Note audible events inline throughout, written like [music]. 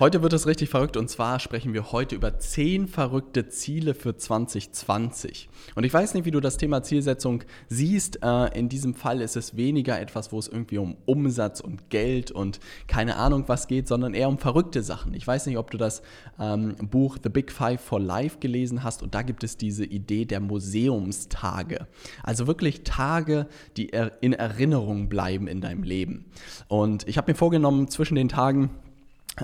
Heute wird es richtig verrückt und zwar sprechen wir heute über 10 verrückte Ziele für 2020. Und ich weiß nicht, wie du das Thema Zielsetzung siehst. Äh, in diesem Fall ist es weniger etwas, wo es irgendwie um Umsatz und Geld und keine Ahnung was geht, sondern eher um verrückte Sachen. Ich weiß nicht, ob du das ähm, Buch The Big Five for Life gelesen hast und da gibt es diese Idee der Museumstage. Also wirklich Tage, die in Erinnerung bleiben in deinem Leben. Und ich habe mir vorgenommen, zwischen den Tagen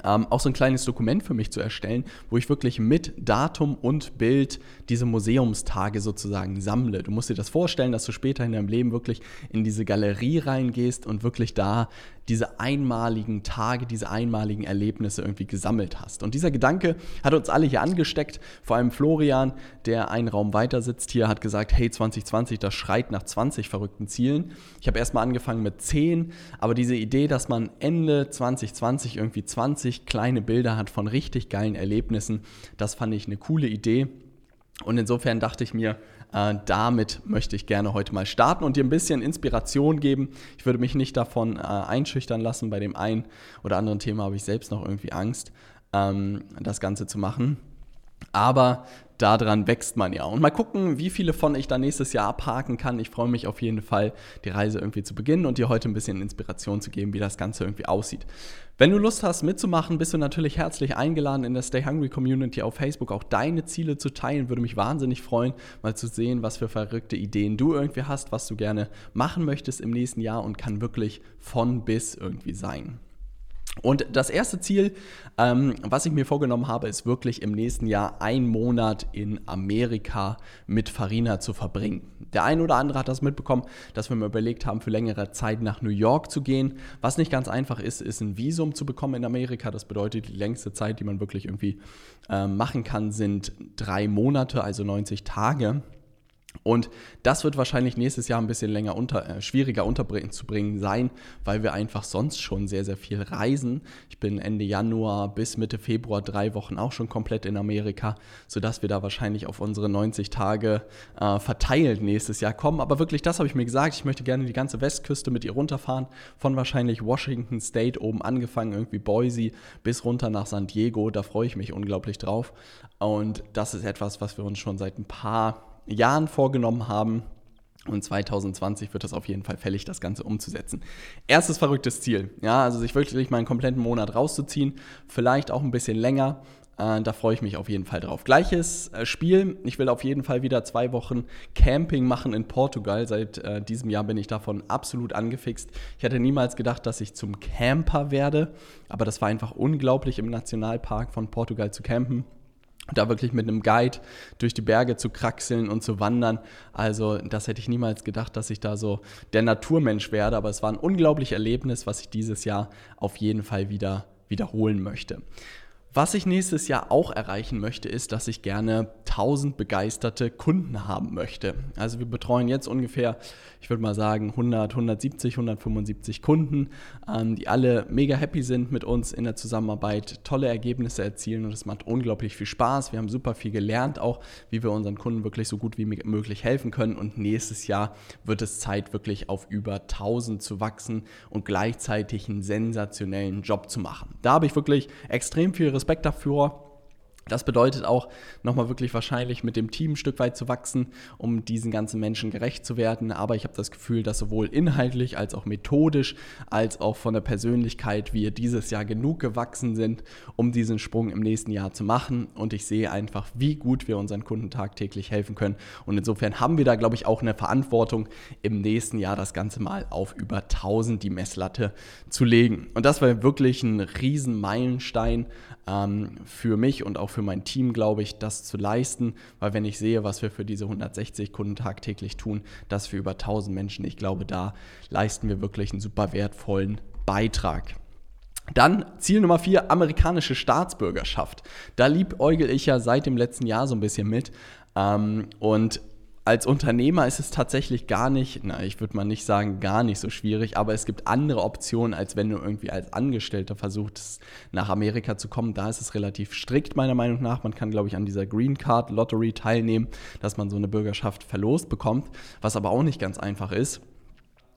ähm, auch so ein kleines Dokument für mich zu erstellen, wo ich wirklich mit Datum und Bild diese Museumstage sozusagen sammle. Du musst dir das vorstellen, dass du später in deinem Leben wirklich in diese Galerie reingehst und wirklich da diese einmaligen Tage, diese einmaligen Erlebnisse irgendwie gesammelt hast. Und dieser Gedanke hat uns alle hier angesteckt, vor allem Florian, der einen Raum weiter sitzt hier, hat gesagt, hey 2020, das schreit nach 20 verrückten Zielen. Ich habe erstmal angefangen mit 10, aber diese Idee, dass man Ende 2020 irgendwie 20 kleine Bilder hat von richtig geilen Erlebnissen, das fand ich eine coole Idee. Und insofern dachte ich mir, äh, damit möchte ich gerne heute mal starten und dir ein bisschen Inspiration geben. Ich würde mich nicht davon äh, einschüchtern lassen. Bei dem einen oder anderen Thema habe ich selbst noch irgendwie Angst, ähm, das Ganze zu machen. Aber daran wächst man ja. Und mal gucken, wie viele von ich da nächstes Jahr abhaken kann. Ich freue mich auf jeden Fall, die Reise irgendwie zu beginnen und dir heute ein bisschen Inspiration zu geben, wie das Ganze irgendwie aussieht. Wenn du Lust hast mitzumachen, bist du natürlich herzlich eingeladen, in der Stay Hungry Community auf Facebook auch deine Ziele zu teilen. Würde mich wahnsinnig freuen, mal zu sehen, was für verrückte Ideen du irgendwie hast, was du gerne machen möchtest im nächsten Jahr und kann wirklich von bis irgendwie sein. Und das erste Ziel, ähm, was ich mir vorgenommen habe, ist wirklich im nächsten Jahr einen Monat in Amerika mit Farina zu verbringen. Der eine oder andere hat das mitbekommen, dass wir mir überlegt haben, für längere Zeit nach New York zu gehen. Was nicht ganz einfach ist, ist ein Visum zu bekommen in Amerika. Das bedeutet, die längste Zeit, die man wirklich irgendwie äh, machen kann, sind drei Monate, also 90 Tage. Und das wird wahrscheinlich nächstes Jahr ein bisschen länger unter, äh, schwieriger unterzubringen sein, weil wir einfach sonst schon sehr, sehr viel reisen. Ich bin Ende Januar bis Mitte Februar drei Wochen auch schon komplett in Amerika, sodass wir da wahrscheinlich auf unsere 90 Tage äh, verteilt nächstes Jahr kommen. Aber wirklich, das habe ich mir gesagt. Ich möchte gerne die ganze Westküste mit ihr runterfahren, von wahrscheinlich Washington State oben angefangen, irgendwie Boise, bis runter nach San Diego. Da freue ich mich unglaublich drauf. Und das ist etwas, was wir uns schon seit ein paar Jahren vorgenommen haben. Und 2020 wird das auf jeden Fall fällig, das Ganze umzusetzen. Erstes verrücktes Ziel, ja, also sich wirklich mal einen kompletten Monat rauszuziehen, vielleicht auch ein bisschen länger. Äh, da freue ich mich auf jeden Fall drauf. Gleiches äh, Spiel. Ich will auf jeden Fall wieder zwei Wochen Camping machen in Portugal. Seit äh, diesem Jahr bin ich davon absolut angefixt. Ich hätte niemals gedacht, dass ich zum Camper werde, aber das war einfach unglaublich im Nationalpark von Portugal zu campen da wirklich mit einem Guide durch die Berge zu kraxeln und zu wandern. Also das hätte ich niemals gedacht, dass ich da so der Naturmensch werde, aber es war ein unglaubliches Erlebnis, was ich dieses Jahr auf jeden Fall wieder wiederholen möchte. Was ich nächstes Jahr auch erreichen möchte, ist, dass ich gerne 1000 begeisterte Kunden haben möchte. Also wir betreuen jetzt ungefähr, ich würde mal sagen, 100, 170, 175 Kunden, ähm, die alle mega happy sind mit uns in der Zusammenarbeit, tolle Ergebnisse erzielen und es macht unglaublich viel Spaß. Wir haben super viel gelernt, auch wie wir unseren Kunden wirklich so gut wie möglich helfen können und nächstes Jahr wird es Zeit, wirklich auf über 1000 zu wachsen und gleichzeitig einen sensationellen Job zu machen. Da habe ich wirklich extrem viel Respekt Respekt dafür. Das bedeutet auch, nochmal wirklich wahrscheinlich mit dem Team ein Stück weit zu wachsen, um diesen ganzen Menschen gerecht zu werden. Aber ich habe das Gefühl, dass sowohl inhaltlich als auch methodisch, als auch von der Persönlichkeit wir dieses Jahr genug gewachsen sind, um diesen Sprung im nächsten Jahr zu machen. Und ich sehe einfach, wie gut wir unseren Kunden tagtäglich helfen können. Und insofern haben wir da, glaube ich, auch eine Verantwortung, im nächsten Jahr das Ganze mal auf über 1000 die Messlatte zu legen. Und das war wirklich ein riesen Meilenstein ähm, für mich und auch für mein Team, glaube ich, das zu leisten, weil wenn ich sehe, was wir für diese 160 Kunden tagtäglich tun, das für über 1000 Menschen, ich glaube, da leisten wir wirklich einen super wertvollen Beitrag. Dann Ziel Nummer vier, amerikanische Staatsbürgerschaft. Da liebäugel ich ja seit dem letzten Jahr so ein bisschen mit. Ähm, und als Unternehmer ist es tatsächlich gar nicht, na, ich würde mal nicht sagen gar nicht so schwierig, aber es gibt andere Optionen, als wenn du irgendwie als Angestellter versuchst, nach Amerika zu kommen. Da ist es relativ strikt, meiner Meinung nach. Man kann, glaube ich, an dieser Green Card Lottery teilnehmen, dass man so eine Bürgerschaft verlost bekommt, was aber auch nicht ganz einfach ist.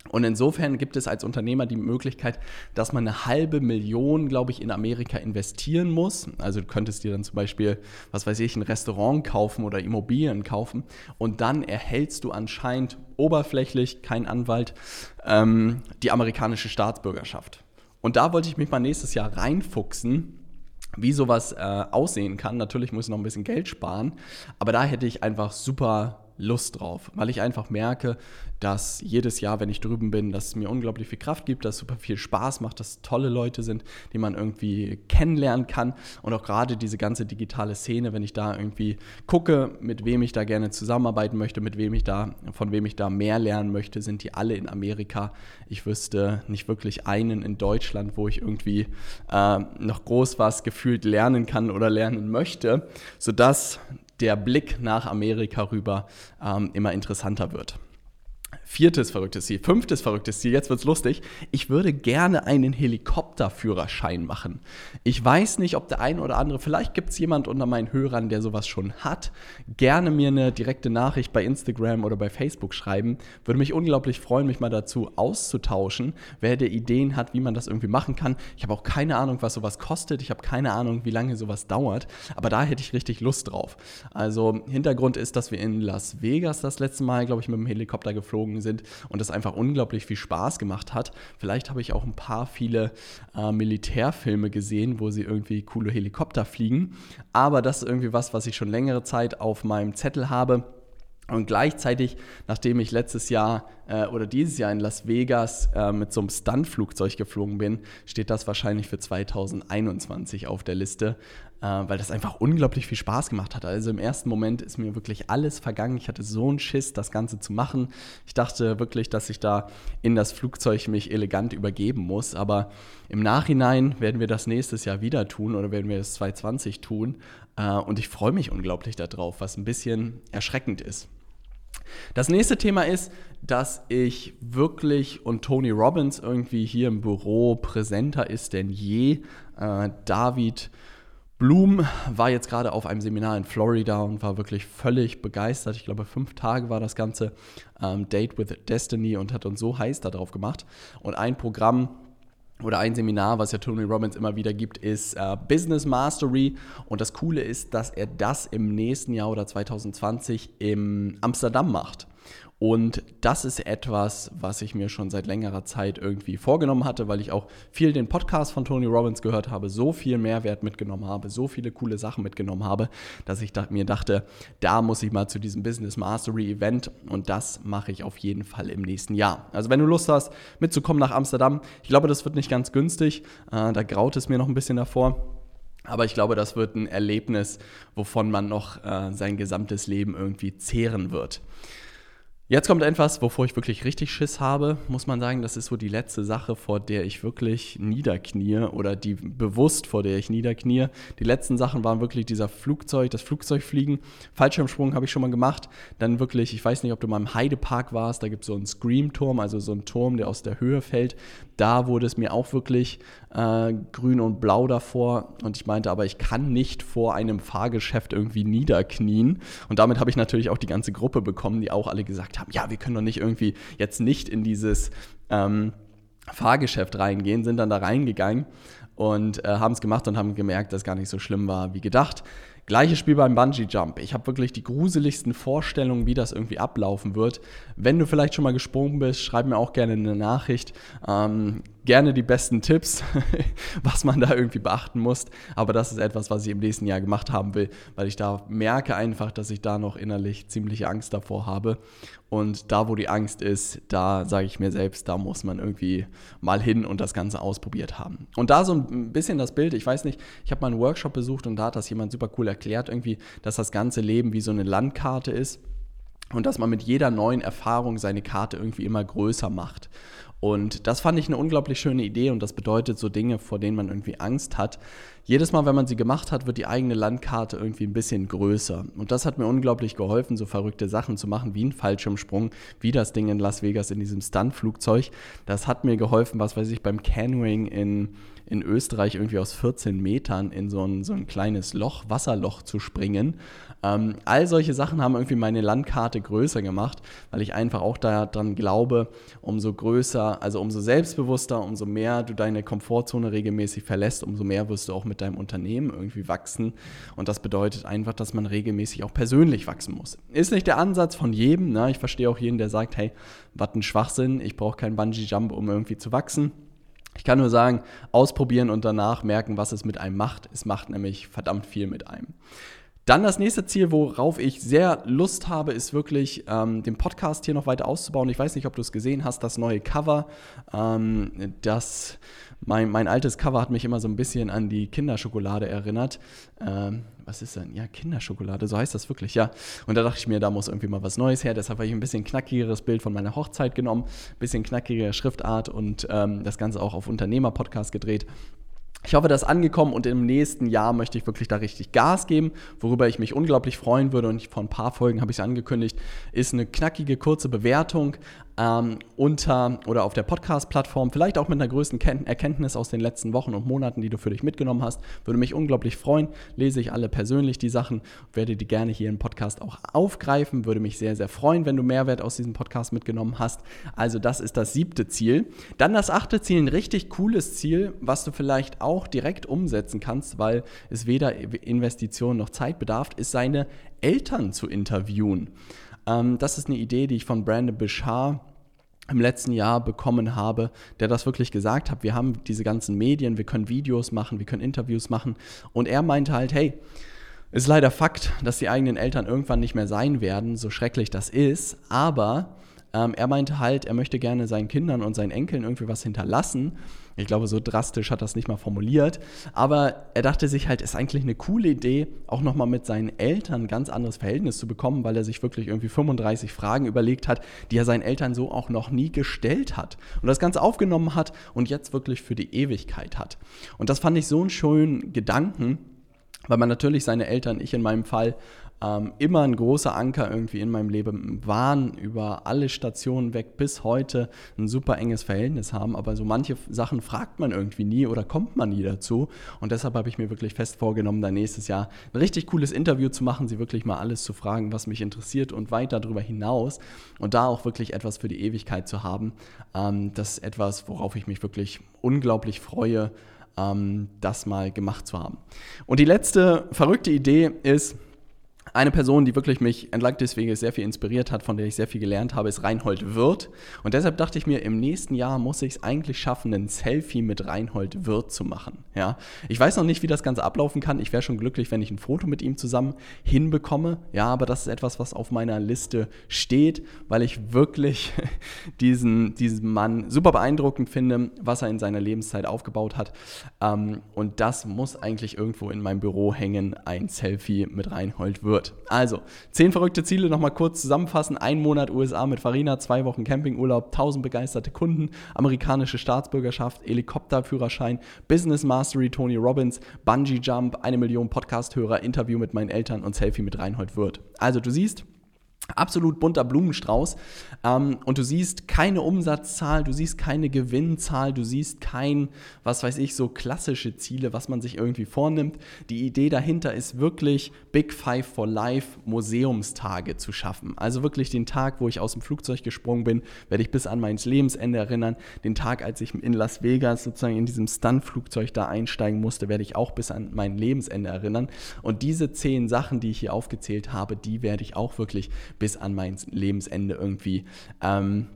Und insofern gibt es als Unternehmer die Möglichkeit, dass man eine halbe Million, glaube ich, in Amerika investieren muss. Also du könntest dir dann zum Beispiel, was weiß ich, ein Restaurant kaufen oder Immobilien kaufen und dann erhältst du anscheinend oberflächlich, kein Anwalt, ähm, die amerikanische Staatsbürgerschaft. Und da wollte ich mich mal nächstes Jahr reinfuchsen, wie sowas äh, aussehen kann. Natürlich muss ich noch ein bisschen Geld sparen, aber da hätte ich einfach super Lust drauf, weil ich einfach merke, dass jedes Jahr, wenn ich drüben bin, dass es mir unglaublich viel Kraft gibt, dass es super viel Spaß macht, dass tolle Leute sind, die man irgendwie kennenlernen kann und auch gerade diese ganze digitale Szene, wenn ich da irgendwie gucke, mit wem ich da gerne zusammenarbeiten möchte, mit wem ich da, von wem ich da mehr lernen möchte, sind die alle in Amerika. Ich wüsste nicht wirklich einen in Deutschland, wo ich irgendwie äh, noch groß was gefühlt lernen kann oder lernen möchte, sodass der Blick nach Amerika rüber ähm, immer interessanter wird. Viertes verrücktes Ziel. Fünftes verrücktes Ziel. Jetzt wird's lustig. Ich würde gerne einen Helikopterführerschein machen. Ich weiß nicht, ob der eine oder andere, vielleicht gibt es jemand unter meinen Hörern, der sowas schon hat. Gerne mir eine direkte Nachricht bei Instagram oder bei Facebook schreiben. Würde mich unglaublich freuen, mich mal dazu auszutauschen. Wer der Ideen hat, wie man das irgendwie machen kann. Ich habe auch keine Ahnung, was sowas kostet. Ich habe keine Ahnung, wie lange sowas dauert. Aber da hätte ich richtig Lust drauf. Also Hintergrund ist, dass wir in Las Vegas das letzte Mal, glaube ich, mit dem Helikopter geflogen geflogen sind und es einfach unglaublich viel Spaß gemacht hat. Vielleicht habe ich auch ein paar viele äh, Militärfilme gesehen, wo sie irgendwie coole Helikopter fliegen. Aber das ist irgendwie was, was ich schon längere Zeit auf meinem Zettel habe. Und gleichzeitig, nachdem ich letztes Jahr äh, oder dieses Jahr in Las Vegas äh, mit so einem Stuntflugzeug geflogen bin, steht das wahrscheinlich für 2021 auf der Liste äh, weil das einfach unglaublich viel Spaß gemacht hat. Also im ersten Moment ist mir wirklich alles vergangen. Ich hatte so einen Schiss, das Ganze zu machen. Ich dachte wirklich, dass ich da in das Flugzeug mich elegant übergeben muss. Aber im Nachhinein werden wir das nächstes Jahr wieder tun oder werden wir das 2020 tun. Äh, und ich freue mich unglaublich darauf, was ein bisschen erschreckend ist. Das nächste Thema ist, dass ich wirklich und Tony Robbins irgendwie hier im Büro präsenter ist denn je. Äh, David Bloom war jetzt gerade auf einem Seminar in Florida und war wirklich völlig begeistert. Ich glaube, fünf Tage war das ganze ähm, Date with Destiny und hat uns so heiß darauf gemacht. Und ein Programm oder ein Seminar, was ja Tony Robbins immer wieder gibt, ist äh, Business Mastery. Und das Coole ist, dass er das im nächsten Jahr oder 2020 in Amsterdam macht. Und das ist etwas, was ich mir schon seit längerer Zeit irgendwie vorgenommen hatte, weil ich auch viel den Podcast von Tony Robbins gehört habe, so viel Mehrwert mitgenommen habe, so viele coole Sachen mitgenommen habe, dass ich mir dachte, da muss ich mal zu diesem Business Mastery Event und das mache ich auf jeden Fall im nächsten Jahr. Also wenn du Lust hast, mitzukommen nach Amsterdam, ich glaube, das wird nicht ganz günstig, äh, da graut es mir noch ein bisschen davor. Aber ich glaube, das wird ein Erlebnis, wovon man noch äh, sein gesamtes Leben irgendwie zehren wird. Jetzt kommt etwas, wovor ich wirklich richtig Schiss habe, muss man sagen. Das ist so die letzte Sache, vor der ich wirklich niederknie oder die bewusst, vor der ich niederknie. Die letzten Sachen waren wirklich dieser Flugzeug, das Flugzeugfliegen. Fallschirmsprung habe ich schon mal gemacht. Dann wirklich, ich weiß nicht, ob du mal im Heidepark warst, da gibt es so einen Scream-Turm, also so einen Turm, der aus der Höhe fällt. Da wurde es mir auch wirklich äh, grün und blau davor. Und ich meinte, aber ich kann nicht vor einem Fahrgeschäft irgendwie niederknien. Und damit habe ich natürlich auch die ganze Gruppe bekommen, die auch alle gesagt haben, ja, wir können doch nicht irgendwie jetzt nicht in dieses ähm, Fahrgeschäft reingehen, sind dann da reingegangen und äh, haben es gemacht und haben gemerkt, dass gar nicht so schlimm war wie gedacht. Gleiches Spiel beim Bungee Jump. Ich habe wirklich die gruseligsten Vorstellungen, wie das irgendwie ablaufen wird. Wenn du vielleicht schon mal gesprungen bist, schreib mir auch gerne eine Nachricht. Ähm, gerne die besten Tipps, [laughs] was man da irgendwie beachten muss. Aber das ist etwas, was ich im nächsten Jahr gemacht haben will, weil ich da merke einfach, dass ich da noch innerlich ziemliche Angst davor habe. Und da, wo die Angst ist, da sage ich mir selbst, da muss man irgendwie mal hin und das Ganze ausprobiert haben. Und da so ein bisschen das Bild, ich weiß nicht, ich habe mal einen Workshop besucht und da hat das jemand super cool erklärt, irgendwie, dass das ganze Leben wie so eine Landkarte ist und dass man mit jeder neuen Erfahrung seine Karte irgendwie immer größer macht. Und das fand ich eine unglaublich schöne Idee und das bedeutet so Dinge, vor denen man irgendwie Angst hat. Jedes Mal, wenn man sie gemacht hat, wird die eigene Landkarte irgendwie ein bisschen größer. Und das hat mir unglaublich geholfen, so verrückte Sachen zu machen, wie ein Fallschirmsprung, wie das Ding in Las Vegas in diesem Stuntflugzeug. Das hat mir geholfen, was weiß ich, beim Canoeing in in Österreich irgendwie aus 14 Metern in so ein, so ein kleines Loch, Wasserloch zu springen. Ähm, all solche Sachen haben irgendwie meine Landkarte größer gemacht, weil ich einfach auch daran glaube, umso größer, also umso selbstbewusster, umso mehr du deine Komfortzone regelmäßig verlässt, umso mehr wirst du auch mit deinem Unternehmen irgendwie wachsen. Und das bedeutet einfach, dass man regelmäßig auch persönlich wachsen muss. Ist nicht der Ansatz von jedem. Ne? Ich verstehe auch jeden, der sagt, hey, was ein Schwachsinn, ich brauche keinen Bungee-Jump, um irgendwie zu wachsen. Ich kann nur sagen, ausprobieren und danach merken, was es mit einem macht. Es macht nämlich verdammt viel mit einem. Dann das nächste Ziel, worauf ich sehr Lust habe, ist wirklich ähm, den Podcast hier noch weiter auszubauen. Ich weiß nicht, ob du es gesehen hast, das neue Cover. Ähm, das, mein, mein altes Cover hat mich immer so ein bisschen an die Kinderschokolade erinnert. Ähm, was ist denn? Ja, Kinderschokolade, so heißt das wirklich, ja. Und da dachte ich mir, da muss irgendwie mal was Neues her. Deshalb habe ich ein bisschen knackigeres Bild von meiner Hochzeit genommen, ein bisschen knackigere Schriftart und ähm, das Ganze auch auf Unternehmer-Podcast gedreht. Ich hoffe, das ist angekommen und im nächsten Jahr möchte ich wirklich da richtig Gas geben. Worüber ich mich unglaublich freuen würde und vor ein paar Folgen habe ich es angekündigt, ist eine knackige, kurze Bewertung ähm, unter oder auf der Podcast-Plattform, vielleicht auch mit einer größten Erkenntnis aus den letzten Wochen und Monaten, die du für dich mitgenommen hast. Würde mich unglaublich freuen. Lese ich alle persönlich die Sachen, werde die gerne hier im Podcast auch aufgreifen. Würde mich sehr, sehr freuen, wenn du Mehrwert aus diesem Podcast mitgenommen hast. Also, das ist das siebte Ziel. Dann das achte Ziel, ein richtig cooles Ziel, was du vielleicht auch direkt umsetzen kannst, weil es weder Investition noch Zeit bedarf, ist seine Eltern zu interviewen. Ähm, das ist eine Idee, die ich von Brandon Bishar im letzten Jahr bekommen habe, der das wirklich gesagt hat. Wir haben diese ganzen Medien, wir können Videos machen, wir können Interviews machen. Und er meinte halt, hey, ist leider Fakt, dass die eigenen Eltern irgendwann nicht mehr sein werden, so schrecklich das ist. Aber ähm, er meinte halt, er möchte gerne seinen Kindern und seinen Enkeln irgendwie was hinterlassen. Ich glaube, so drastisch hat er es nicht mal formuliert. Aber er dachte sich halt, ist eigentlich eine coole Idee, auch nochmal mit seinen Eltern ein ganz anderes Verhältnis zu bekommen, weil er sich wirklich irgendwie 35 Fragen überlegt hat, die er seinen Eltern so auch noch nie gestellt hat. Und das Ganze aufgenommen hat und jetzt wirklich für die Ewigkeit hat. Und das fand ich so einen schönen Gedanken, weil man natürlich seine Eltern, ich in meinem Fall, ähm, immer ein großer Anker irgendwie in meinem Leben waren, über alle Stationen weg bis heute ein super enges Verhältnis haben. Aber so manche Sachen fragt man irgendwie nie oder kommt man nie dazu. Und deshalb habe ich mir wirklich fest vorgenommen, da nächstes Jahr ein richtig cooles Interview zu machen, sie wirklich mal alles zu fragen, was mich interessiert und weiter darüber hinaus. Und da auch wirklich etwas für die Ewigkeit zu haben. Ähm, das ist etwas, worauf ich mich wirklich unglaublich freue, ähm, das mal gemacht zu haben. Und die letzte verrückte Idee ist, eine Person, die wirklich mich entlang des Weges sehr viel inspiriert hat, von der ich sehr viel gelernt habe, ist Reinhold Wirth. Und deshalb dachte ich mir, im nächsten Jahr muss ich es eigentlich schaffen, ein Selfie mit Reinhold Wirth zu machen. Ja? Ich weiß noch nicht, wie das Ganze ablaufen kann. Ich wäre schon glücklich, wenn ich ein Foto mit ihm zusammen hinbekomme. Ja, aber das ist etwas, was auf meiner Liste steht, weil ich wirklich [laughs] diesen, diesen Mann super beeindruckend finde, was er in seiner Lebenszeit aufgebaut hat. Ähm, und das muss eigentlich irgendwo in meinem Büro hängen, ein Selfie mit Reinhold Wirth wird. Also, zehn verrückte Ziele nochmal kurz zusammenfassen. Ein Monat USA mit Farina, zwei Wochen Campingurlaub, tausend begeisterte Kunden, amerikanische Staatsbürgerschaft, Helikopterführerschein, Business Mastery Tony Robbins, Bungee Jump, eine Million Podcast-Hörer, Interview mit meinen Eltern und Selfie mit Reinhold Wirth. Also, du siehst, absolut bunter Blumenstrauß. Ähm, und du siehst keine Umsatzzahl, du siehst keine Gewinnzahl, du siehst kein, was weiß ich, so klassische Ziele, was man sich irgendwie vornimmt. Die Idee dahinter ist wirklich Big Five for Life Museumstage zu schaffen. Also wirklich den Tag, wo ich aus dem Flugzeug gesprungen bin, werde ich bis an mein Lebensende erinnern. Den Tag, als ich in Las Vegas sozusagen in diesem Stunt-Flugzeug da einsteigen musste, werde ich auch bis an mein Lebensende erinnern. Und diese zehn Sachen, die ich hier aufgezählt habe, die werde ich auch wirklich bis an mein Lebensende irgendwie ähm,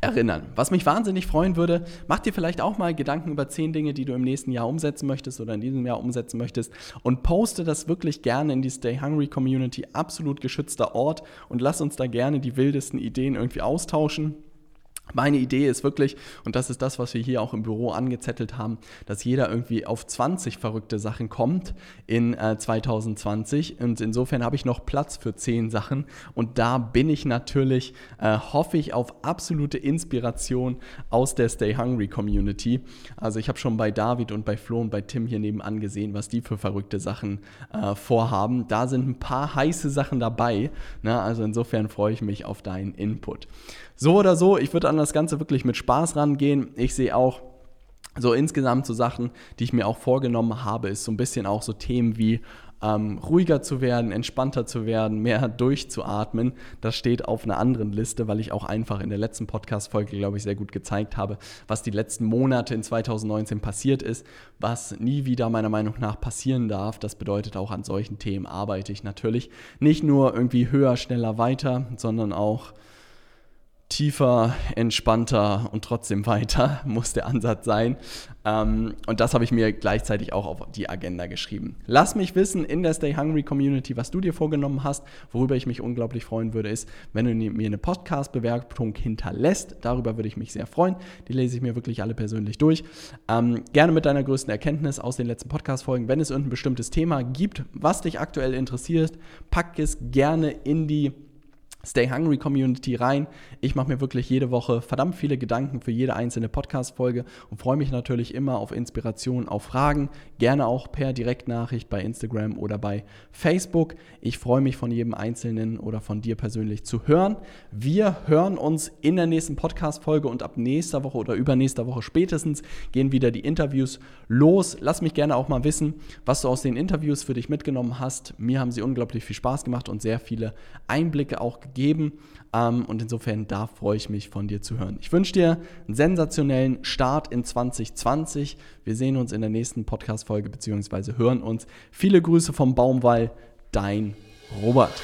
erinnern. Was mich wahnsinnig freuen würde, mach dir vielleicht auch mal Gedanken über zehn Dinge, die du im nächsten Jahr umsetzen möchtest oder in diesem Jahr umsetzen möchtest und poste das wirklich gerne in die Stay Hungry Community, absolut geschützter Ort und lass uns da gerne die wildesten Ideen irgendwie austauschen. Meine Idee ist wirklich, und das ist das, was wir hier auch im Büro angezettelt haben, dass jeder irgendwie auf 20 verrückte Sachen kommt in äh, 2020. Und insofern habe ich noch Platz für 10 Sachen. Und da bin ich natürlich, äh, hoffe ich, auf absolute Inspiration aus der Stay Hungry Community. Also ich habe schon bei David und bei Flo und bei Tim hier nebenan gesehen, was die für verrückte Sachen äh, vorhaben. Da sind ein paar heiße Sachen dabei. Ne? Also insofern freue ich mich auf deinen Input. So oder so, ich würde an das Ganze wirklich mit Spaß rangehen. Ich sehe auch so insgesamt so Sachen, die ich mir auch vorgenommen habe, ist so ein bisschen auch so Themen wie ähm, ruhiger zu werden, entspannter zu werden, mehr durchzuatmen. Das steht auf einer anderen Liste, weil ich auch einfach in der letzten Podcast-Folge, glaube ich, sehr gut gezeigt habe, was die letzten Monate in 2019 passiert ist, was nie wieder meiner Meinung nach passieren darf. Das bedeutet auch an solchen Themen arbeite ich natürlich nicht nur irgendwie höher, schneller, weiter, sondern auch tiefer, entspannter und trotzdem weiter [laughs] muss der Ansatz sein. Ähm, und das habe ich mir gleichzeitig auch auf die Agenda geschrieben. Lass mich wissen in der Stay Hungry Community, was du dir vorgenommen hast. Worüber ich mich unglaublich freuen würde, ist, wenn du mir eine Podcast-Bewertung hinterlässt. Darüber würde ich mich sehr freuen. Die lese ich mir wirklich alle persönlich durch. Ähm, gerne mit deiner größten Erkenntnis aus den letzten Podcast-Folgen. Wenn es irgendein bestimmtes Thema gibt, was dich aktuell interessiert, pack es gerne in die Stay Hungry Community rein. Ich mache mir wirklich jede Woche verdammt viele Gedanken für jede einzelne Podcast-Folge und freue mich natürlich immer auf Inspiration, auf Fragen. Gerne auch per Direktnachricht bei Instagram oder bei Facebook. Ich freue mich von jedem Einzelnen oder von dir persönlich zu hören. Wir hören uns in der nächsten Podcast-Folge und ab nächster Woche oder übernächster Woche spätestens gehen wieder die Interviews los. Lass mich gerne auch mal wissen, was du aus den Interviews für dich mitgenommen hast. Mir haben sie unglaublich viel Spaß gemacht und sehr viele Einblicke auch gegeben geben. Ähm, und insofern, da freue ich mich von dir zu hören. Ich wünsche dir einen sensationellen Start in 2020. Wir sehen uns in der nächsten Podcast-Folge bzw. hören uns. Viele Grüße vom Baumwall, dein Robert.